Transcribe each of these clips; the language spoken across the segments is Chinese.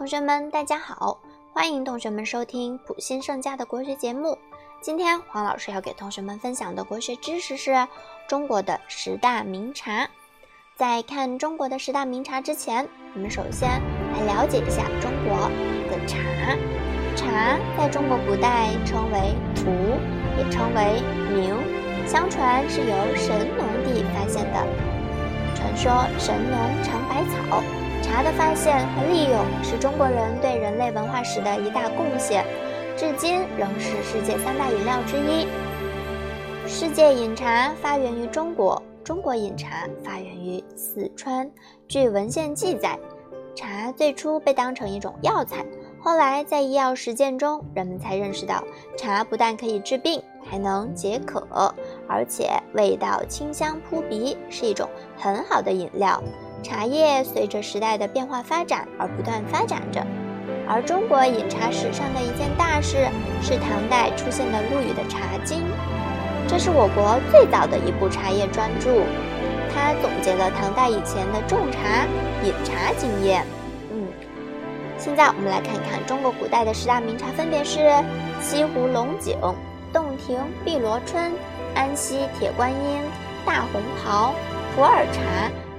同学们，大家好，欢迎同学们收听普新盛家的国学节目。今天黄老师要给同学们分享的国学知识是中国的十大名茶。在看中国的十大名茶之前，我们首先来了解一下中国的茶。茶在中国古代称为荼，也称为茗，相传是由神农帝发现的。传说神农尝百草。茶的发现和利用是中国人对人类文化史的一大贡献，至今仍是世界三大饮料之一。世界饮茶发源于中国，中国饮茶发源于四川。据文献记载，茶最初被当成一种药材，后来在医药实践中，人们才认识到茶不但可以治病，还能解渴，而且味道清香扑鼻，是一种很好的饮料。茶叶随着时代的变化发展而不断发展着，而中国饮茶史上的一件大事是唐代出现的陆羽的《茶经》，这是我国最早的一部茶叶专著，它总结了唐代以前的种茶、饮茶经验。嗯，现在我们来看看中国古代的十大名茶，分别是西湖龙井、洞庭碧螺春、安溪铁观音、大红袍、普洱茶。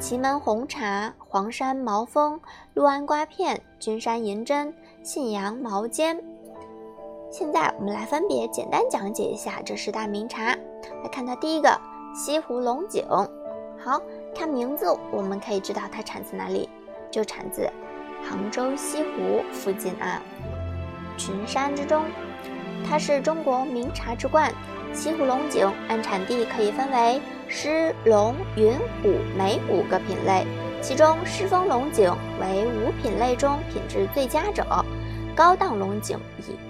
祁门红茶、黄山毛峰、六安瓜片、君山银针、信阳毛尖。现在我们来分别简单讲解一下这十大名茶。来看它第一个西湖龙井。好看名字，我们可以知道它产自哪里，就产自杭州西湖附近啊，群山之中。它是中国名茶之冠。西湖龙井按产地可以分为狮、龙、云、虎、梅五个品类，其中狮峰龙井为五品类中品质最佳者。高档龙井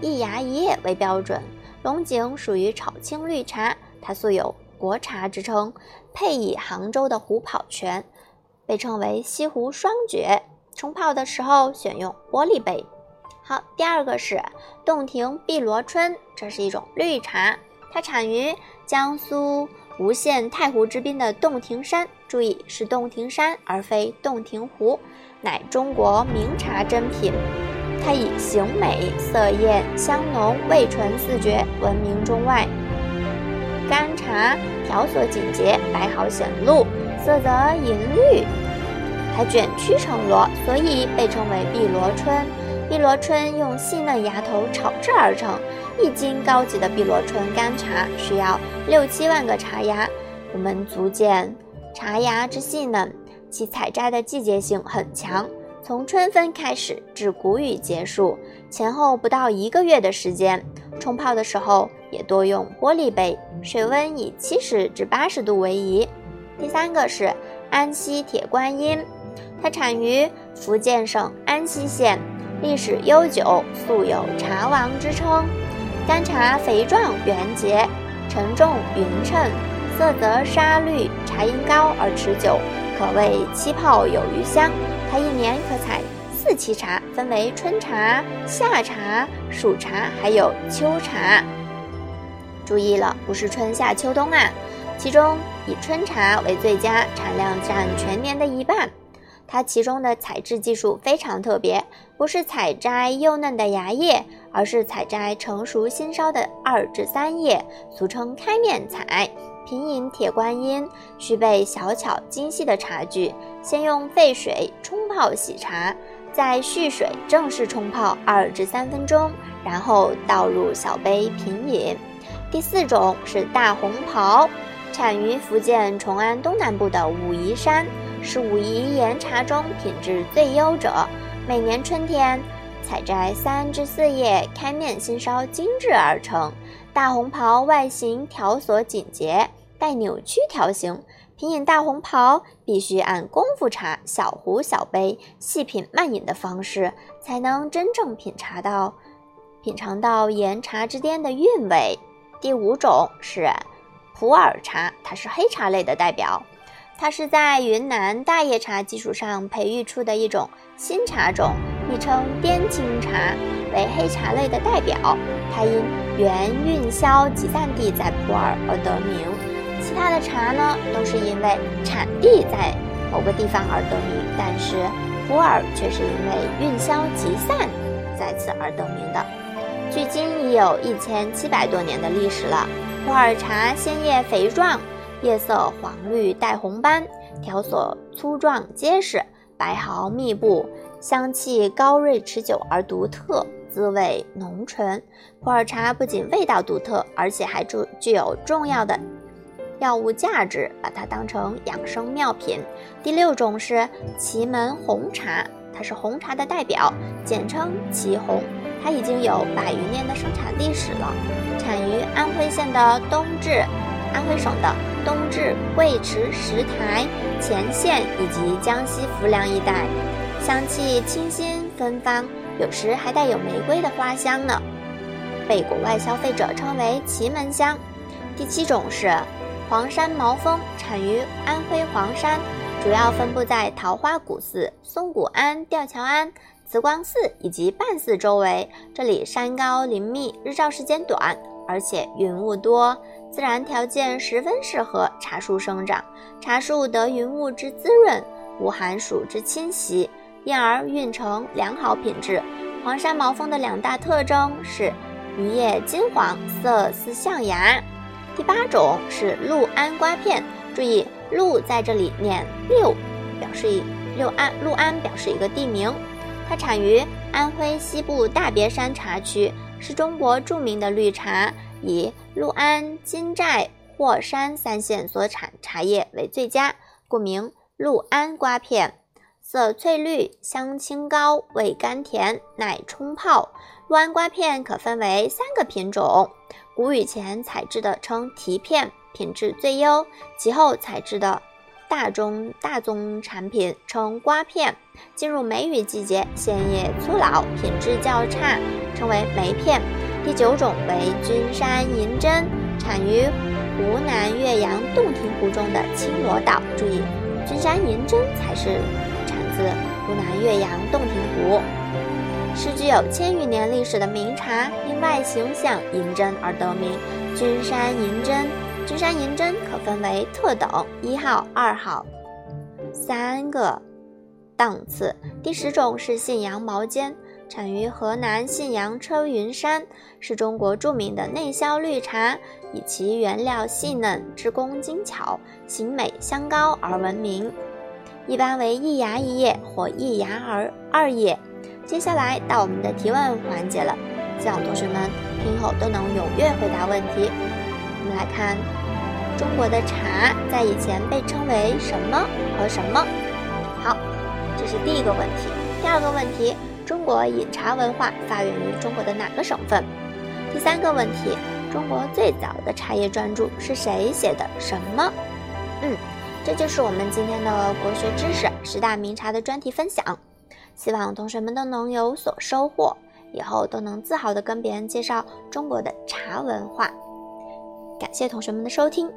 以一芽一叶为标准。龙井属于炒青绿茶，它素有“国茶”之称，配以杭州的虎跑泉，被称为西湖双绝。冲泡的时候选用玻璃杯。好，第二个是洞庭碧螺春，这是一种绿茶。它产于江苏吴县太湖之滨的洞庭山，注意是洞庭山而非洞庭湖，乃中国名茶珍品。它以形美、色艳、香浓、味醇四绝闻名中外。干茶条索紧结，白毫显露，色泽银绿，还卷曲成螺，所以被称为碧螺春。碧螺春用细嫩芽头炒制而成。一斤高级的碧螺春干茶需要六七万个茶芽，我们足见茶芽之细嫩，其采摘的季节性很强。从春分开始至谷雨结束，前后不到一个月的时间。冲泡的时候也多用玻璃杯，水温以七十至八十度为宜。第三个是安溪铁观音，它产于福建省安溪县，历史悠久，素有“茶王”之称。干茶肥壮圆洁，沉重匀称，色泽沙绿，茶因高而持久，可谓七泡有余香。它一年可采四期茶，分为春茶、夏茶、暑茶，还有秋茶。注意了，不是春夏秋冬啊。其中以春茶为最佳，产量占全年的一半。它其中的采制技术非常特别，不是采摘幼嫩的芽叶，而是采摘成熟新烧的二至三叶，俗称开面采。品饮铁观音需备小巧精细的茶具，先用沸水冲泡洗茶，再蓄水正式冲泡二至三分钟，然后倒入小杯品饮。第四种是大红袍，产于福建崇安东南部的武夷山。是武夷岩茶中品质最优者。每年春天采摘三至四叶，开面新梢，精制而成。大红袍外形条索紧结，带扭曲条形。品饮大红袍必须按功夫茶小壶小杯细品慢饮的方式，才能真正品茶到品尝到岩茶之巅的韵味。第五种是普洱茶，它是黑茶类的代表。它是在云南大叶茶基础上培育出的一种新茶种，亦称滇青茶，为黑茶类的代表。它因原运销集散地在普洱而得名。其他的茶呢，都是因为产地在某个地方而得名，但是普洱却是因为运销集散在此而得名的。距今已有一千七百多年的历史了。普洱茶鲜叶肥壮，叶色黄绿带红斑，条索粗壮结实，白毫密布，香气高锐持久而独特，滋味浓醇。普洱茶不仅味道独特，而且还具具有重要的药物价值，把它当成养生妙品。第六种是祁门红茶，它是红茶的代表，简称祁红。它已经有百余年的生产历史了，产于安徽县的东至，安徽省的东至、贵池、石台、乾县以及江西浮梁一带，香气清新芬芳，有时还带有玫瑰的花香呢，被国外消费者称为“祁门香”。第七种是黄山毛峰，产于安徽黄山，主要分布在桃花谷寺、松谷庵、吊桥庵。慈光寺以及半寺周围，这里山高林密，日照时间短，而且云雾多，自然条件十分适合茶树生长。茶树得云雾之滋润，无寒暑之侵袭，因而运成良好品质。黄山毛峰的两大特征是余叶金黄，色似象牙。第八种是六安瓜片，注意六在这里念六，表示一六安，六安表示一个地名。它产于安徽西部大别山茶区，是中国著名的绿茶，以六安、金寨、霍山三县所产茶叶为最佳，故名六安瓜片。色翠绿，香清高，味甘甜，耐冲泡。六安瓜片可分为三个品种，谷雨前采制的称提片，品质最优；其后采制的。大中大宗产品称瓜片，进入梅雨季节，鲜叶粗老，品质较差，称为梅片。第九种为君山银针，产于湖南岳阳洞庭湖中的青罗岛。注意，君山银针才是产自湖南岳阳洞庭湖，是具有千余年历史的名茶，因外形像银针而得名。君山银针。君山银针可分为特等一号、二号三个档次。第十种是信阳毛尖，产于河南信阳车云山，是中国著名的内销绿茶，以其原料细嫩、制工精巧、形美香高而闻名。一般为一芽一叶或一芽而二叶。接下来到我们的提问环节了，希望同学们听后都能踊跃回答问题。我们来看。中国的茶在以前被称为什么和什么？好，这是第一个问题。第二个问题，中国饮茶文化发源于中国的哪个省份？第三个问题，中国最早的茶叶专著是谁写的？什么？嗯，这就是我们今天的国学知识十大名茶的专题分享。希望同学们都能有所收获，以后都能自豪地跟别人介绍中国的茶文化。感谢同学们的收听。